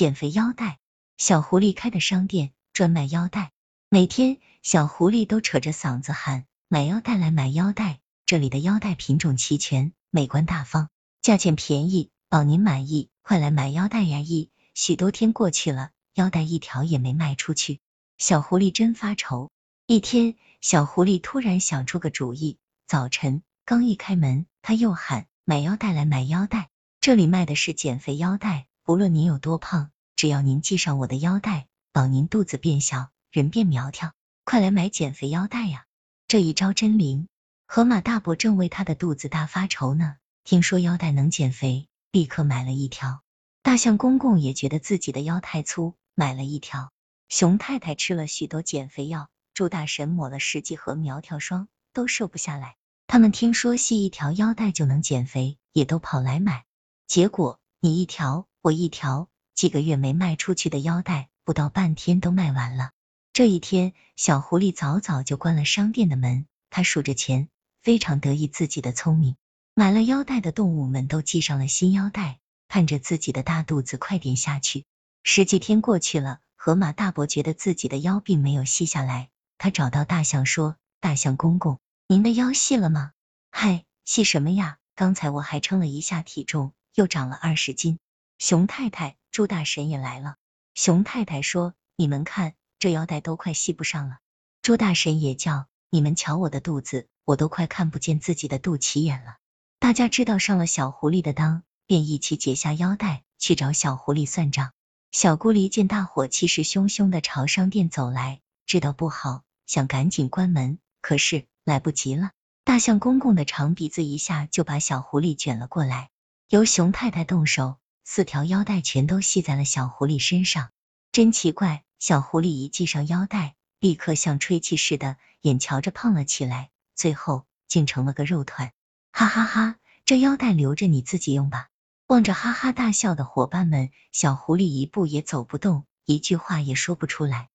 减肥腰带。小狐狸开的商店专卖腰带，每天小狐狸都扯着嗓子喊买腰带来买腰带。这里的腰带品种齐全，美观大方，价钱便宜，保您满意。快来买腰带呀！一许多天过去了，腰带一条也没卖出去，小狐狸真发愁。一天，小狐狸突然想出个主意，早晨刚一开门，他又喊买腰带来买腰带。这里卖的是减肥腰带，不论您有多胖。只要您系上我的腰带，保您肚子变小，人变苗条。快来买减肥腰带呀！这一招真灵。河马大伯正为他的肚子大发愁呢，听说腰带能减肥，立刻买了一条。大象公公也觉得自己的腰太粗，买了一条。熊太太吃了许多减肥药，猪大神抹了十几盒苗条霜，都瘦不下来。他们听说系一条腰带就能减肥，也都跑来买。结果你一条，我一条。几个月没卖出去的腰带，不到半天都卖完了。这一天，小狐狸早早就关了商店的门，他数着钱，非常得意自己的聪明。买了腰带的动物们都系上了新腰带，盼着自己的大肚子快点下去。十几天过去了，河马大伯觉得自己的腰并没有细下来，他找到大象说：“大象公公，您的腰细了吗？”“嗨，细什么呀？刚才我还称了一下体重，又长了二十斤。”熊太太。猪大神也来了，熊太太说：“你们看，这腰带都快系不上了。”猪大神也叫：“你们瞧我的肚子，我都快看不见自己的肚脐眼了。”大家知道上了小狐狸的当，便一起解下腰带去找小狐狸算账。小狐狸见大伙气势汹汹的朝商店走来，知道不好，想赶紧关门，可是来不及了。大象公公的长鼻子一下就把小狐狸卷了过来，由熊太太动手。四条腰带全都系在了小狐狸身上，真奇怪！小狐狸一系上腰带，立刻像吹气似的，眼瞧着胖了起来，最后竟成了个肉团。哈哈哈！这腰带留着你自己用吧。望着哈哈大笑的伙伴们，小狐狸一步也走不动，一句话也说不出来。